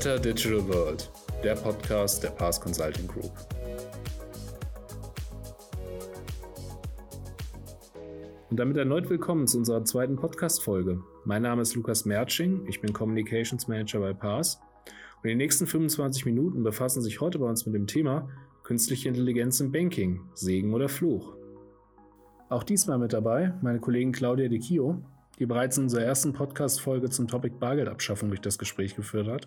Better Digital World, der Podcast der Pass Consulting Group. Und damit erneut willkommen zu unserer zweiten Podcast-Folge. Mein Name ist Lukas Mertsching, ich bin Communications Manager bei Pass. Und in den nächsten 25 Minuten befassen sich heute bei uns mit dem Thema Künstliche Intelligenz im Banking, Segen oder Fluch. Auch diesmal mit dabei meine Kollegin Claudia De Kio, die bereits in unserer ersten Podcast-Folge zum Topic Bargeldabschaffung durch das Gespräch geführt hat.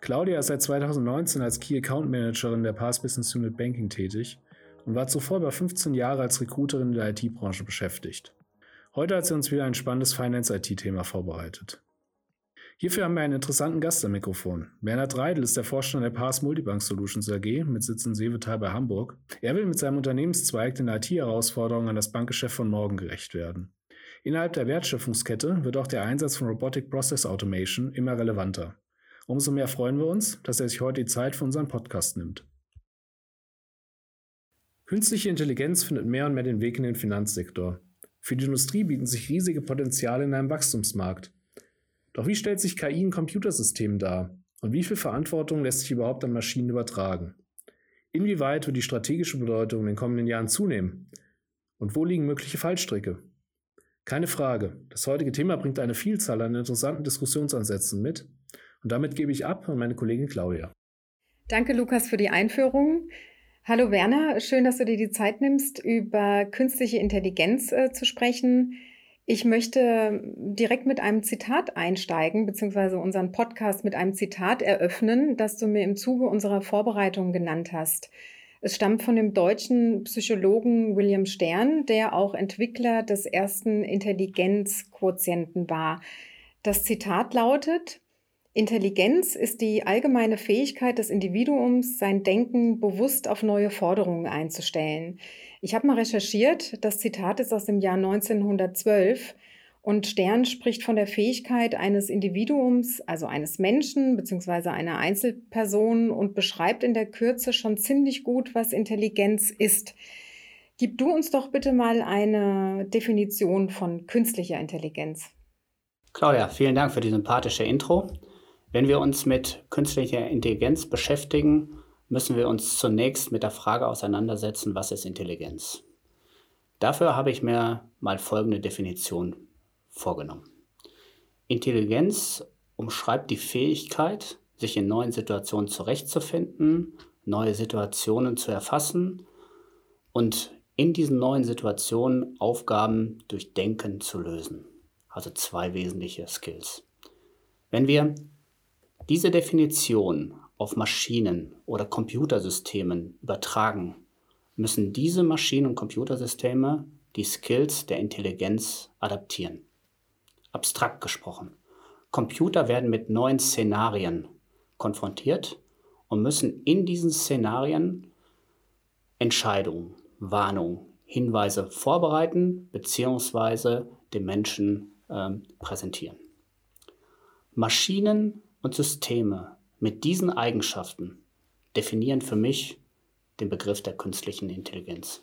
Claudia ist seit 2019 als Key Account Managerin der Pass Business Unit Banking tätig und war zuvor über 15 Jahre als Recruiterin in der IT-Branche beschäftigt. Heute hat sie uns wieder ein spannendes Finance-IT-Thema vorbereitet. Hierfür haben wir einen interessanten Gast am Mikrofon. Bernhard Reidel ist der Vorstand der Pass Multibank Solutions AG mit Sitz in Seevetal bei Hamburg. Er will mit seinem Unternehmenszweig den IT-Herausforderungen an das Bankgeschäft von morgen gerecht werden. Innerhalb der Wertschöpfungskette wird auch der Einsatz von Robotic Process Automation immer relevanter. Umso mehr freuen wir uns, dass er sich heute die Zeit für unseren Podcast nimmt. Künstliche Intelligenz findet mehr und mehr den Weg in den Finanzsektor. Für die Industrie bieten sich riesige Potenziale in einem Wachstumsmarkt. Doch wie stellt sich KI in Computersystemen dar? Und wie viel Verantwortung lässt sich überhaupt an Maschinen übertragen? Inwieweit wird die strategische Bedeutung in den kommenden Jahren zunehmen? Und wo liegen mögliche Fallstricke? Keine Frage. Das heutige Thema bringt eine Vielzahl an interessanten Diskussionsansätzen mit. Und damit gebe ich ab an meine Kollegin Claudia. Danke, Lukas, für die Einführung. Hallo Werner, schön, dass du dir die Zeit nimmst, über künstliche Intelligenz äh, zu sprechen. Ich möchte direkt mit einem Zitat einsteigen, beziehungsweise unseren Podcast mit einem Zitat eröffnen, das du mir im Zuge unserer Vorbereitung genannt hast. Es stammt von dem deutschen Psychologen William Stern, der auch Entwickler des ersten Intelligenzquotienten war. Das Zitat lautet, Intelligenz ist die allgemeine Fähigkeit des Individuums, sein Denken bewusst auf neue Forderungen einzustellen. Ich habe mal recherchiert, das Zitat ist aus dem Jahr 1912 und Stern spricht von der Fähigkeit eines Individuums, also eines Menschen bzw. einer Einzelperson und beschreibt in der Kürze schon ziemlich gut, was Intelligenz ist. Gib du uns doch bitte mal eine Definition von künstlicher Intelligenz. Claudia, vielen Dank für die sympathische Intro. Wenn wir uns mit künstlicher Intelligenz beschäftigen, müssen wir uns zunächst mit der Frage auseinandersetzen, was ist Intelligenz? Dafür habe ich mir mal folgende Definition vorgenommen. Intelligenz umschreibt die Fähigkeit, sich in neuen Situationen zurechtzufinden, neue Situationen zu erfassen und in diesen neuen Situationen Aufgaben durch Denken zu lösen. Also zwei wesentliche Skills. Wenn wir diese Definition auf Maschinen oder Computersystemen übertragen, müssen diese Maschinen und Computersysteme die Skills der Intelligenz adaptieren abstrakt gesprochen. Computer werden mit neuen Szenarien konfrontiert und müssen in diesen Szenarien Entscheidungen, Warnungen, Hinweise vorbereiten bzw. dem Menschen ähm, präsentieren. Maschinen und Systeme mit diesen Eigenschaften definieren für mich den Begriff der künstlichen Intelligenz.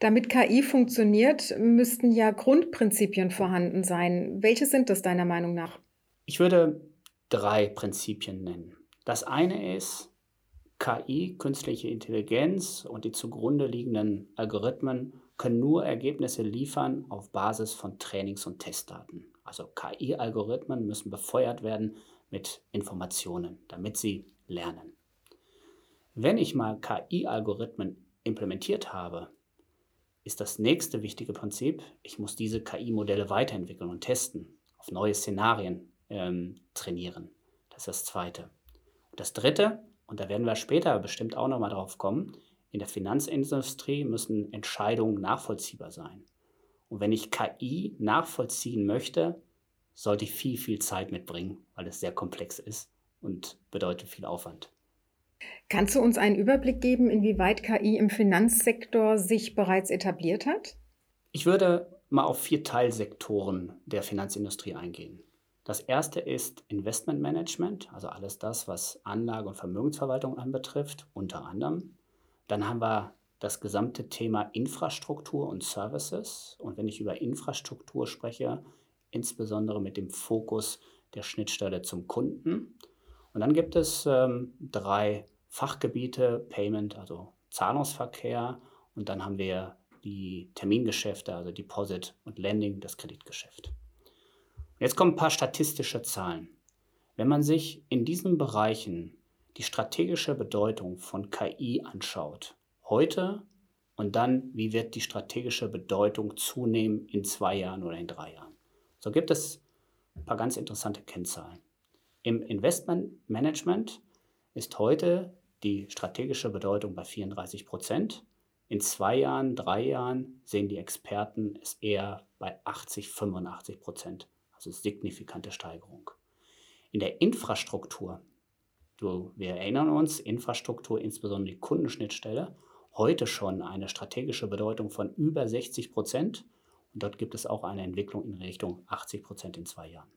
Damit KI funktioniert, müssten ja Grundprinzipien vorhanden sein. Welche sind das deiner Meinung nach? Ich würde drei Prinzipien nennen. Das eine ist, KI, künstliche Intelligenz und die zugrunde liegenden Algorithmen können nur Ergebnisse liefern auf Basis von Trainings- und Testdaten. Also KI-Algorithmen müssen befeuert werden mit Informationen, damit sie lernen. Wenn ich mal KI-Algorithmen implementiert habe, ist das nächste wichtige Prinzip, ich muss diese KI-Modelle weiterentwickeln und testen, auf neue Szenarien ähm, trainieren. Das ist das Zweite. Und das Dritte, und da werden wir später bestimmt auch nochmal drauf kommen, in der Finanzindustrie müssen Entscheidungen nachvollziehbar sein. Und wenn ich KI nachvollziehen möchte, sollte ich viel, viel Zeit mitbringen, weil es sehr komplex ist und bedeutet viel Aufwand. Kannst du uns einen Überblick geben, inwieweit KI im Finanzsektor sich bereits etabliert hat? Ich würde mal auf vier Teilsektoren der Finanzindustrie eingehen. Das erste ist Investmentmanagement, also alles das, was Anlage- und Vermögensverwaltung anbetrifft, unter anderem. Dann haben wir das gesamte Thema Infrastruktur und Services. Und wenn ich über Infrastruktur spreche, insbesondere mit dem Fokus der Schnittstelle zum Kunden. Und dann gibt es ähm, drei Fachgebiete, Payment, also Zahlungsverkehr. Und dann haben wir die Termingeschäfte, also Deposit und Lending, das Kreditgeschäft. Jetzt kommen ein paar statistische Zahlen. Wenn man sich in diesen Bereichen die strategische Bedeutung von KI anschaut, heute und dann, wie wird die strategische Bedeutung zunehmen in zwei Jahren oder in drei Jahren, so gibt es ein paar ganz interessante Kennzahlen. Im Investmentmanagement ist heute die strategische Bedeutung bei 34 Prozent. In zwei Jahren, drei Jahren sehen die Experten es eher bei 80, 85 Prozent. Also signifikante Steigerung. In der Infrastruktur, du, wir erinnern uns, Infrastruktur, insbesondere die Kundenschnittstelle, heute schon eine strategische Bedeutung von über 60 Prozent. Und dort gibt es auch eine Entwicklung in Richtung 80 Prozent in zwei Jahren.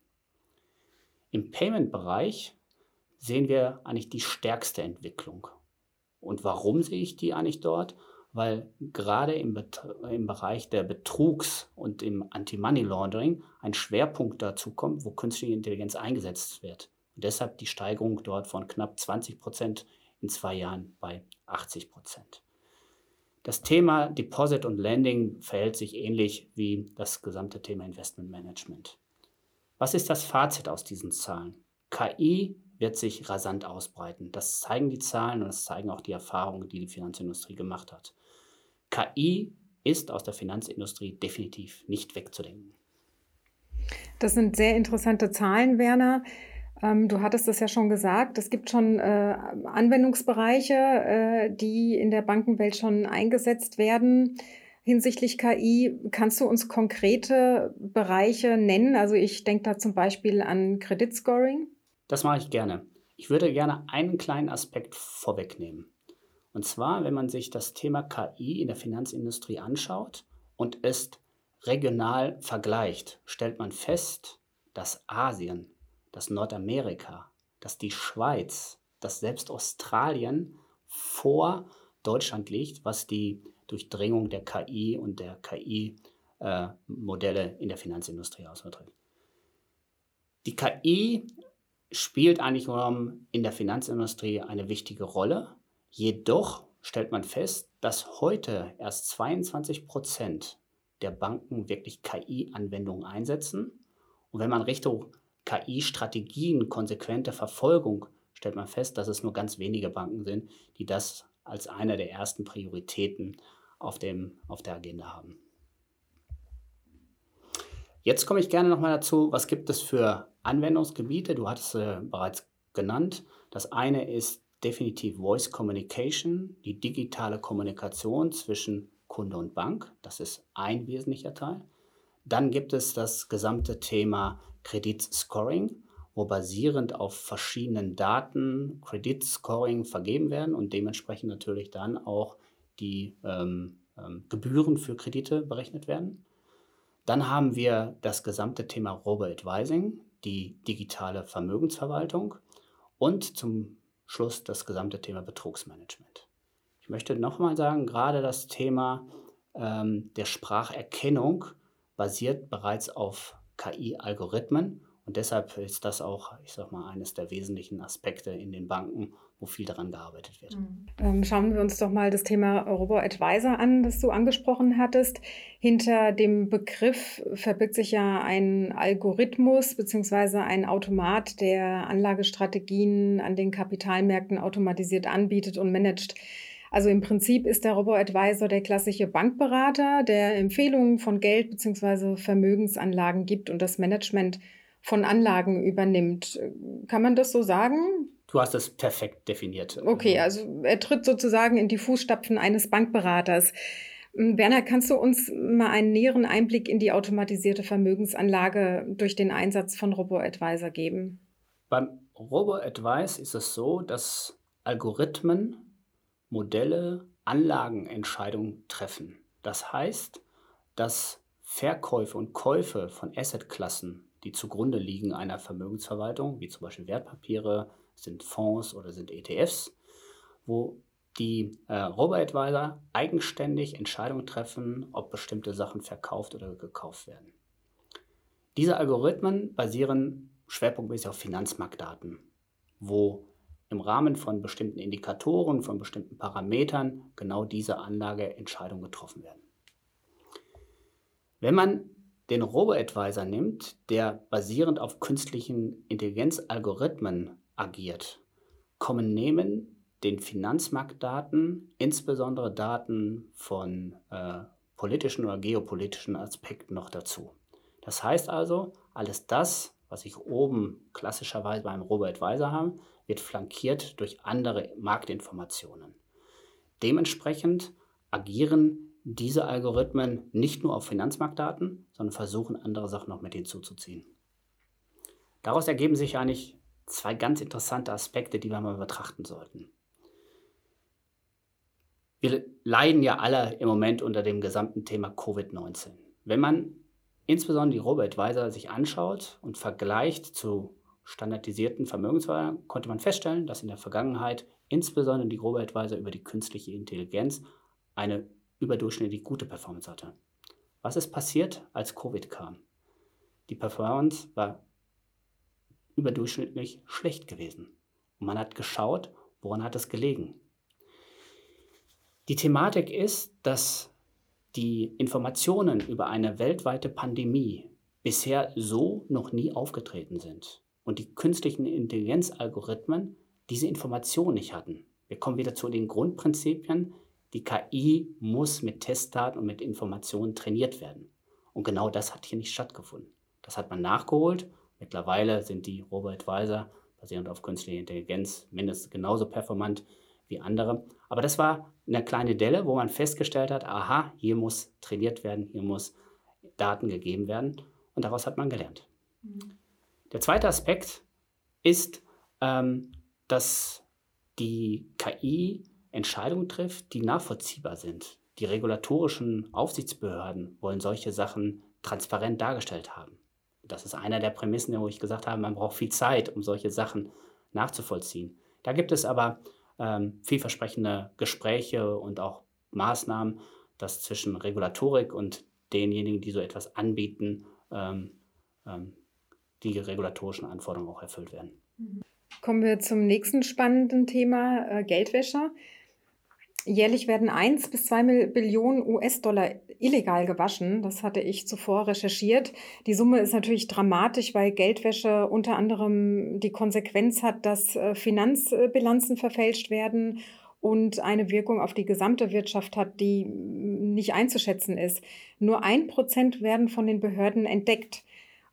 Im Payment-Bereich sehen wir eigentlich die stärkste Entwicklung. Und warum sehe ich die eigentlich dort? Weil gerade im, im Bereich der Betrugs- und im Anti-Money-Laundering ein Schwerpunkt dazu kommt, wo künstliche Intelligenz eingesetzt wird. Und deshalb die Steigerung dort von knapp 20 Prozent in zwei Jahren bei 80 Prozent. Das Thema Deposit und Lending verhält sich ähnlich wie das gesamte Thema Investment Management. Was ist das Fazit aus diesen Zahlen? KI wird sich rasant ausbreiten. Das zeigen die Zahlen und das zeigen auch die Erfahrungen, die die Finanzindustrie gemacht hat. KI ist aus der Finanzindustrie definitiv nicht wegzudenken. Das sind sehr interessante Zahlen, Werner. Ähm, du hattest es ja schon gesagt, es gibt schon äh, Anwendungsbereiche, äh, die in der Bankenwelt schon eingesetzt werden hinsichtlich KI. Kannst du uns konkrete Bereiche nennen? Also ich denke da zum Beispiel an Kreditscoring. Das mache ich gerne. Ich würde gerne einen kleinen Aspekt vorwegnehmen. Und zwar, wenn man sich das Thema KI in der Finanzindustrie anschaut und es regional vergleicht, stellt man fest, dass Asien dass Nordamerika, dass die Schweiz, dass selbst Australien vor Deutschland liegt, was die Durchdringung der KI und der KI-Modelle äh, in der Finanzindustrie ausdrückt. Die KI spielt eigentlich in der Finanzindustrie eine wichtige Rolle. Jedoch stellt man fest, dass heute erst 22 Prozent der Banken wirklich KI-Anwendungen einsetzen. Und wenn man Richtung KI-Strategien, konsequente Verfolgung, stellt man fest, dass es nur ganz wenige Banken sind, die das als eine der ersten Prioritäten auf, dem, auf der Agenda haben. Jetzt komme ich gerne nochmal dazu, was gibt es für Anwendungsgebiete? Du hattest äh, bereits genannt. Das eine ist definitiv Voice Communication, die digitale Kommunikation zwischen Kunde und Bank. Das ist ein wesentlicher Teil. Dann gibt es das gesamte Thema Kreditscoring, wo basierend auf verschiedenen Daten Kreditscoring vergeben werden und dementsprechend natürlich dann auch die ähm, ähm, Gebühren für Kredite berechnet werden. Dann haben wir das gesamte Thema Robo-Advising, die digitale Vermögensverwaltung und zum Schluss das gesamte Thema Betrugsmanagement. Ich möchte nochmal sagen, gerade das Thema ähm, der Spracherkennung basiert bereits auf KI-Algorithmen. Und deshalb ist das auch, ich sag mal, eines der wesentlichen Aspekte in den Banken, wo viel daran gearbeitet wird. Mhm. Ähm, schauen wir uns doch mal das Thema Robo-Advisor an, das du angesprochen hattest. Hinter dem Begriff verbirgt sich ja ein Algorithmus bzw. ein Automat, der Anlagestrategien an den Kapitalmärkten automatisiert anbietet und managt. Also im Prinzip ist der Robo-Advisor der klassische Bankberater, der Empfehlungen von Geld bzw. Vermögensanlagen gibt und das Management von Anlagen übernimmt. Kann man das so sagen? Du hast es perfekt definiert. Okay, also er tritt sozusagen in die Fußstapfen eines Bankberaters. Hm, Werner, kannst du uns mal einen näheren Einblick in die automatisierte Vermögensanlage durch den Einsatz von Robo-Advisor geben? Beim Robo-Advice ist es so, dass Algorithmen Modelle Anlagenentscheidungen treffen. Das heißt, dass Verkäufe und Käufe von Assetklassen, die zugrunde liegen einer Vermögensverwaltung, wie zum Beispiel Wertpapiere, sind Fonds oder sind ETFs, wo die äh, Robo-Advisor eigenständig Entscheidungen treffen, ob bestimmte Sachen verkauft oder gekauft werden. Diese Algorithmen basieren schwerpunktmäßig auf Finanzmarktdaten. wo im Rahmen von bestimmten Indikatoren, von bestimmten Parametern genau diese Anlageentscheidungen getroffen werden. Wenn man den Robo-Advisor nimmt, der basierend auf künstlichen Intelligenzalgorithmen agiert, kommen neben den Finanzmarktdaten insbesondere Daten von äh, politischen oder geopolitischen Aspekten noch dazu. Das heißt also, alles das, was ich oben klassischerweise beim Robo-Advisor habe, wird flankiert durch andere Marktinformationen. Dementsprechend agieren diese Algorithmen nicht nur auf Finanzmarktdaten, sondern versuchen andere Sachen noch mit hinzuzuziehen. Daraus ergeben sich eigentlich zwei ganz interessante Aspekte, die wir mal betrachten sollten. Wir leiden ja alle im Moment unter dem gesamten Thema Covid-19. Wenn man insbesondere die Robo-Advisor sich anschaut und vergleicht zu standardisierten Vermögensverwaltern, konnte man feststellen, dass in der Vergangenheit insbesondere die Robo-Advisor über die künstliche Intelligenz eine überdurchschnittlich gute Performance hatte. Was ist passiert, als Covid kam? Die Performance war überdurchschnittlich schlecht gewesen. Und man hat geschaut, woran hat es gelegen. Die Thematik ist, dass die Informationen über eine weltweite Pandemie bisher so noch nie aufgetreten sind und die künstlichen Intelligenzalgorithmen diese Information nicht hatten. Wir kommen wieder zu den Grundprinzipien. Die KI muss mit Testdaten und mit Informationen trainiert werden. Und genau das hat hier nicht stattgefunden. Das hat man nachgeholt. Mittlerweile sind die Robo-Advisor basierend auf künstlicher Intelligenz mindestens genauso performant wie andere. Aber das war eine kleine Delle, wo man festgestellt hat, aha, hier muss trainiert werden, hier muss Daten gegeben werden. Und daraus hat man gelernt. Mhm. Der zweite Aspekt ist, ähm, dass die KI Entscheidungen trifft, die nachvollziehbar sind. Die regulatorischen Aufsichtsbehörden wollen solche Sachen transparent dargestellt haben. Das ist einer der Prämissen, wo ich gesagt habe, man braucht viel Zeit, um solche Sachen nachzuvollziehen. Da gibt es aber ähm, vielversprechende Gespräche und auch Maßnahmen, dass zwischen Regulatorik und denjenigen, die so etwas anbieten, ähm, ähm, die regulatorischen Anforderungen auch erfüllt werden. Kommen wir zum nächsten spannenden Thema, äh, Geldwäscher. Jährlich werden 1 bis 2 Billionen US-Dollar illegal gewaschen. Das hatte ich zuvor recherchiert. Die Summe ist natürlich dramatisch, weil Geldwäsche unter anderem die Konsequenz hat, dass äh, Finanzbilanzen verfälscht werden und eine Wirkung auf die gesamte Wirtschaft hat, die nicht einzuschätzen ist. Nur ein Prozent werden von den Behörden entdeckt.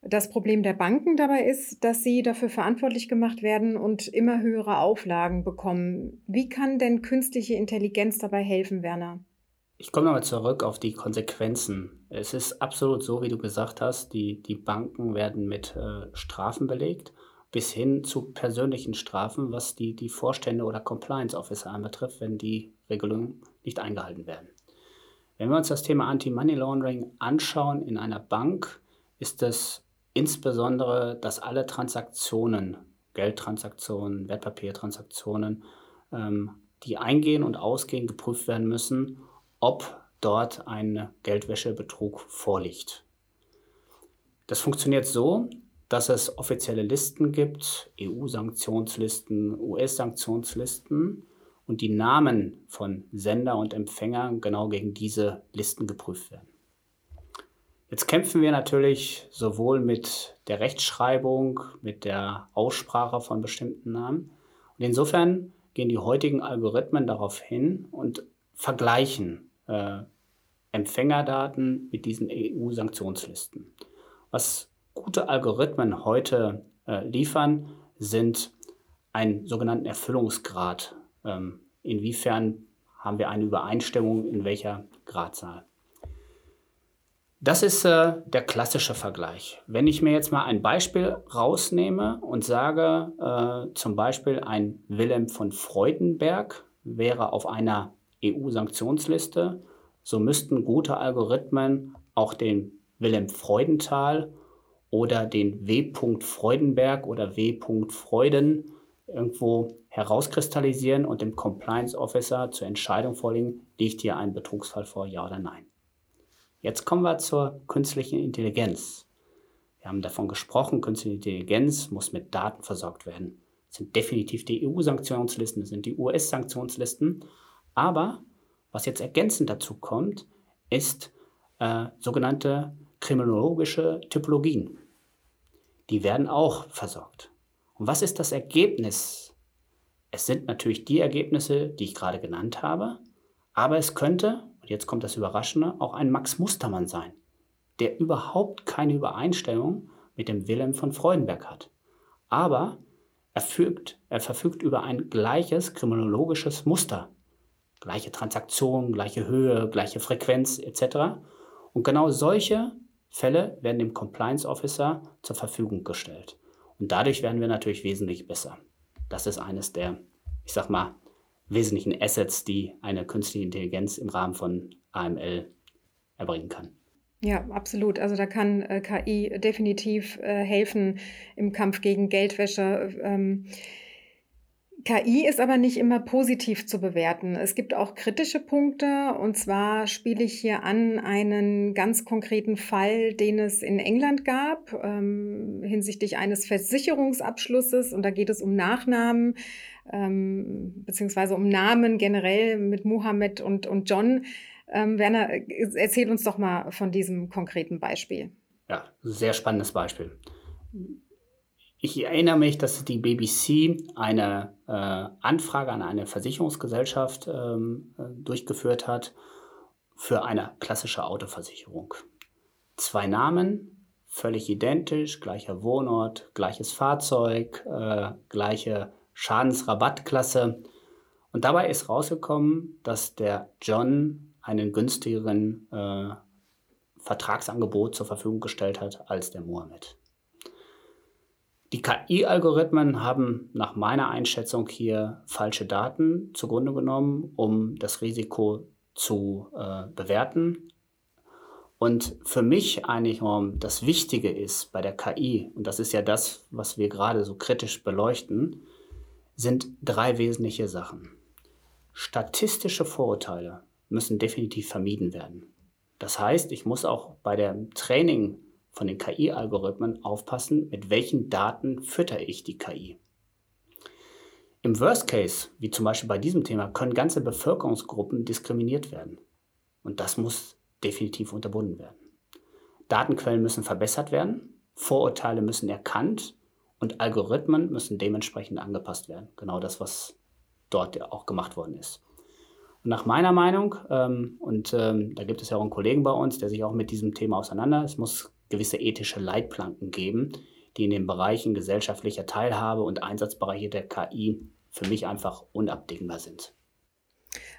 Das Problem der Banken dabei ist, dass sie dafür verantwortlich gemacht werden und immer höhere Auflagen bekommen. Wie kann denn künstliche Intelligenz dabei helfen, Werner? Ich komme nochmal zurück auf die Konsequenzen. Es ist absolut so, wie du gesagt hast, die, die Banken werden mit äh, Strafen belegt, bis hin zu persönlichen Strafen, was die, die Vorstände oder Compliance Officer anbetrifft, wenn die Regelungen nicht eingehalten werden. Wenn wir uns das Thema Anti-Money Laundering anschauen in einer Bank, ist es insbesondere, dass alle Transaktionen, Geldtransaktionen, Wertpapiertransaktionen, ähm, die eingehen und ausgehen, geprüft werden müssen, ob dort ein Geldwäschebetrug vorliegt. Das funktioniert so, dass es offizielle Listen gibt, EU-Sanktionslisten, US-Sanktionslisten und die Namen von Sender und Empfänger genau gegen diese Listen geprüft werden. Jetzt kämpfen wir natürlich sowohl mit der Rechtschreibung, mit der Aussprache von bestimmten Namen. Und insofern gehen die heutigen Algorithmen darauf hin und vergleichen äh, Empfängerdaten mit diesen EU-Sanktionslisten. Was gute Algorithmen heute äh, liefern, sind einen sogenannten Erfüllungsgrad. Ähm, inwiefern haben wir eine Übereinstimmung in welcher Gradzahl? Das ist äh, der klassische Vergleich. Wenn ich mir jetzt mal ein Beispiel rausnehme und sage, äh, zum Beispiel ein Wilhelm von Freudenberg wäre auf einer EU-Sanktionsliste, so müssten gute Algorithmen auch den Wilhelm Freudenthal oder den W. Freudenberg oder W. Freuden irgendwo herauskristallisieren und dem Compliance Officer zur Entscheidung vorlegen, liegt hier ein Betrugsfall vor, ja oder nein. Jetzt kommen wir zur künstlichen Intelligenz. Wir haben davon gesprochen, künstliche Intelligenz muss mit Daten versorgt werden. Das sind definitiv die EU-Sanktionslisten, das sind die US-Sanktionslisten. Aber was jetzt ergänzend dazu kommt, ist äh, sogenannte kriminologische Typologien. Die werden auch versorgt. Und was ist das Ergebnis? Es sind natürlich die Ergebnisse, die ich gerade genannt habe, aber es könnte, und jetzt kommt das Überraschende, auch ein Max Mustermann sein, der überhaupt keine Übereinstimmung mit dem Wilhelm von Freudenberg hat. Aber er, fügt, er verfügt über ein gleiches kriminologisches Muster. Gleiche Transaktion, gleiche Höhe, gleiche Frequenz etc. Und genau solche Fälle werden dem Compliance Officer zur Verfügung gestellt. Und dadurch werden wir natürlich wesentlich besser. Das ist eines der, ich sag mal, wesentlichen Assets, die eine künstliche Intelligenz im Rahmen von AML erbringen kann. Ja, absolut. Also da kann äh, KI definitiv äh, helfen im Kampf gegen Geldwäsche. Ähm, KI ist aber nicht immer positiv zu bewerten. Es gibt auch kritische Punkte. Und zwar spiele ich hier an einen ganz konkreten Fall, den es in England gab, ähm, hinsichtlich eines Versicherungsabschlusses. Und da geht es um Nachnamen, ähm, beziehungsweise um Namen generell mit Mohammed und, und John. Ähm, Werner, erzähl uns doch mal von diesem konkreten Beispiel. Ja, sehr spannendes Beispiel. Ich erinnere mich, dass die BBC eine äh, Anfrage an eine Versicherungsgesellschaft ähm, äh, durchgeführt hat für eine klassische Autoversicherung. Zwei Namen, völlig identisch, gleicher Wohnort, gleiches Fahrzeug, äh, gleiche Schadensrabattklasse. Und dabei ist rausgekommen, dass der John einen günstigeren äh, Vertragsangebot zur Verfügung gestellt hat als der Mohammed. Die KI-Algorithmen haben nach meiner Einschätzung hier falsche Daten zugrunde genommen, um das Risiko zu äh, bewerten. Und für mich eigentlich das Wichtige ist bei der KI, und das ist ja das, was wir gerade so kritisch beleuchten, sind drei wesentliche Sachen. Statistische Vorurteile müssen definitiv vermieden werden. Das heißt, ich muss auch bei dem Training von den KI-Algorithmen aufpassen, mit welchen Daten fütter ich die KI. Im Worst Case, wie zum Beispiel bei diesem Thema, können ganze Bevölkerungsgruppen diskriminiert werden. Und das muss definitiv unterbunden werden. Datenquellen müssen verbessert werden, Vorurteile müssen erkannt und Algorithmen müssen dementsprechend angepasst werden. Genau das, was dort auch gemacht worden ist. Und nach meiner Meinung, ähm, und ähm, da gibt es ja auch einen Kollegen bei uns, der sich auch mit diesem Thema auseinander, es muss gewisse ethische Leitplanken geben, die in den Bereichen gesellschaftlicher Teilhabe und Einsatzbereiche der KI für mich einfach unabdingbar sind.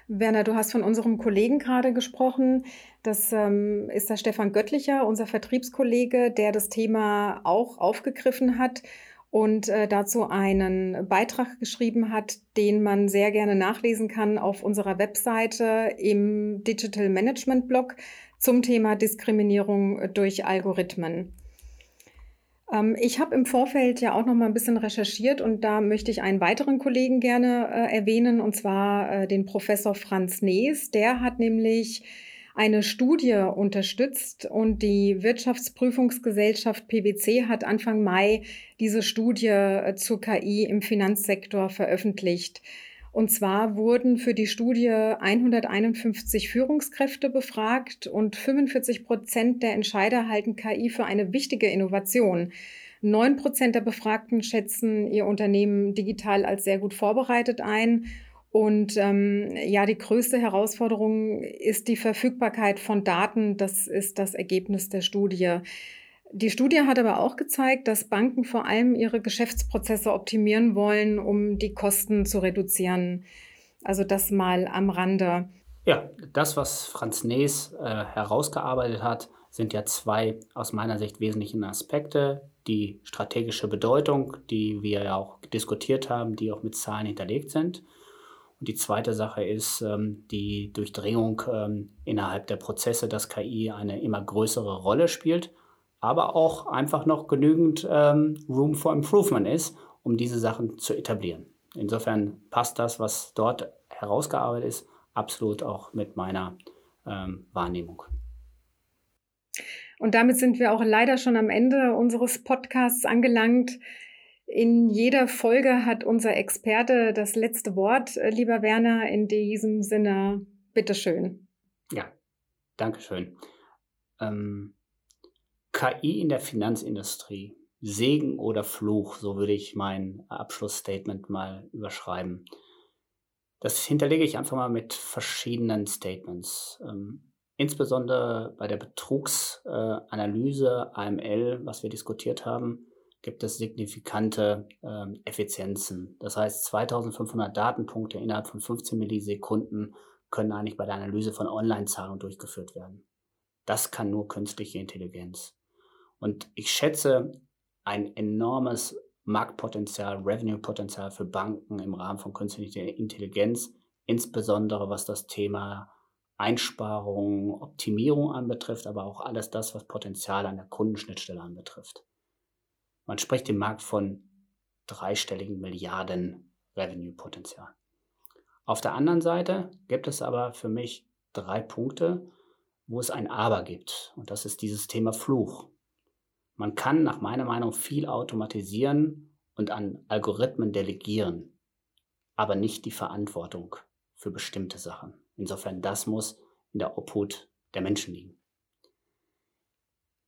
Werner, du hast von unserem Kollegen gerade gesprochen. Das ähm, ist der Stefan Göttlicher, unser Vertriebskollege, der das Thema auch aufgegriffen hat und äh, dazu einen Beitrag geschrieben hat, den man sehr gerne nachlesen kann auf unserer Webseite im Digital Management Blog zum Thema Diskriminierung durch Algorithmen. Ähm, ich habe im Vorfeld ja auch noch mal ein bisschen recherchiert und da möchte ich einen weiteren Kollegen gerne äh, erwähnen, und zwar äh, den Professor Franz Nees. Der hat nämlich eine Studie unterstützt und die Wirtschaftsprüfungsgesellschaft PwC hat Anfang Mai diese Studie äh, zur KI im Finanzsektor veröffentlicht. Und zwar wurden für die Studie 151 Führungskräfte befragt und 45 Prozent der Entscheider halten KI für eine wichtige Innovation. Neun Prozent der Befragten schätzen ihr Unternehmen digital als sehr gut vorbereitet ein. Und ähm, ja, die größte Herausforderung ist die Verfügbarkeit von Daten. Das ist das Ergebnis der Studie. Die Studie hat aber auch gezeigt, dass Banken vor allem ihre Geschäftsprozesse optimieren wollen, um die Kosten zu reduzieren. Also das mal am Rande. Ja, das, was Franz Nees äh, herausgearbeitet hat, sind ja zwei aus meiner Sicht wesentlichen Aspekte. Die strategische Bedeutung, die wir ja auch diskutiert haben, die auch mit Zahlen hinterlegt sind. Und die zweite Sache ist ähm, die Durchdringung ähm, innerhalb der Prozesse, dass KI eine immer größere Rolle spielt aber auch einfach noch genügend ähm, Room for Improvement ist, um diese Sachen zu etablieren. Insofern passt das, was dort herausgearbeitet ist, absolut auch mit meiner ähm, Wahrnehmung. Und damit sind wir auch leider schon am Ende unseres Podcasts angelangt. In jeder Folge hat unser Experte das letzte Wort, äh, lieber Werner. In diesem Sinne, bitteschön. Ja, Dankeschön. Ähm, KI in der Finanzindustrie, Segen oder Fluch, so würde ich mein Abschlussstatement mal überschreiben. Das hinterlege ich einfach mal mit verschiedenen Statements. Ähm, insbesondere bei der Betrugsanalyse, äh, AML, was wir diskutiert haben, gibt es signifikante äh, Effizienzen. Das heißt, 2500 Datenpunkte innerhalb von 15 Millisekunden können eigentlich bei der Analyse von Online-Zahlungen durchgeführt werden. Das kann nur künstliche Intelligenz. Und ich schätze ein enormes Marktpotenzial, Revenue-Potenzial für Banken im Rahmen von künstlicher Intelligenz, insbesondere was das Thema Einsparung, Optimierung anbetrifft, aber auch alles das, was Potenzial an der Kundenschnittstelle anbetrifft. Man spricht im Markt von dreistelligen Milliarden Revenue-Potenzial. Auf der anderen Seite gibt es aber für mich drei Punkte, wo es ein Aber gibt. Und das ist dieses Thema Fluch. Man kann nach meiner Meinung viel automatisieren und an Algorithmen delegieren, aber nicht die Verantwortung für bestimmte Sachen. Insofern, das muss in der Obhut der Menschen liegen.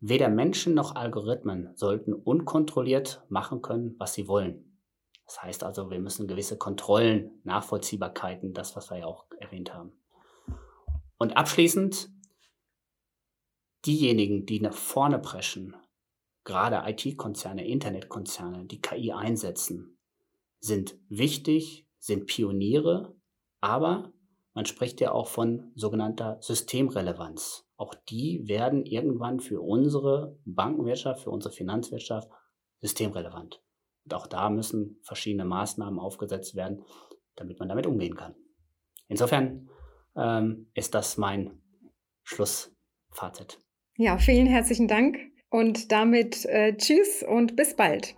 Weder Menschen noch Algorithmen sollten unkontrolliert machen können, was sie wollen. Das heißt also, wir müssen gewisse Kontrollen, Nachvollziehbarkeiten, das, was wir ja auch erwähnt haben. Und abschließend, diejenigen, die nach vorne preschen, gerade IT-Konzerne, Internetkonzerne, die KI einsetzen, sind wichtig, sind Pioniere, aber man spricht ja auch von sogenannter Systemrelevanz. Auch die werden irgendwann für unsere Bankenwirtschaft, für unsere Finanzwirtschaft systemrelevant. Und auch da müssen verschiedene Maßnahmen aufgesetzt werden, damit man damit umgehen kann. Insofern ähm, ist das mein Schlussfazit. Ja, vielen herzlichen Dank und damit äh, tschüss und bis bald.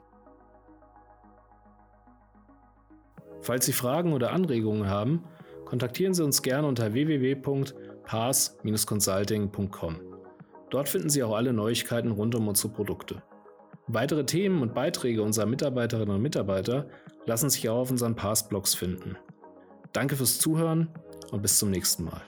Falls Sie Fragen oder Anregungen haben, kontaktieren Sie uns gerne unter www pass-consulting.com. Dort finden Sie auch alle Neuigkeiten rund um unsere Produkte. Weitere Themen und Beiträge unserer Mitarbeiterinnen und Mitarbeiter lassen sich auch auf unseren Pass-Blogs finden. Danke fürs Zuhören und bis zum nächsten Mal.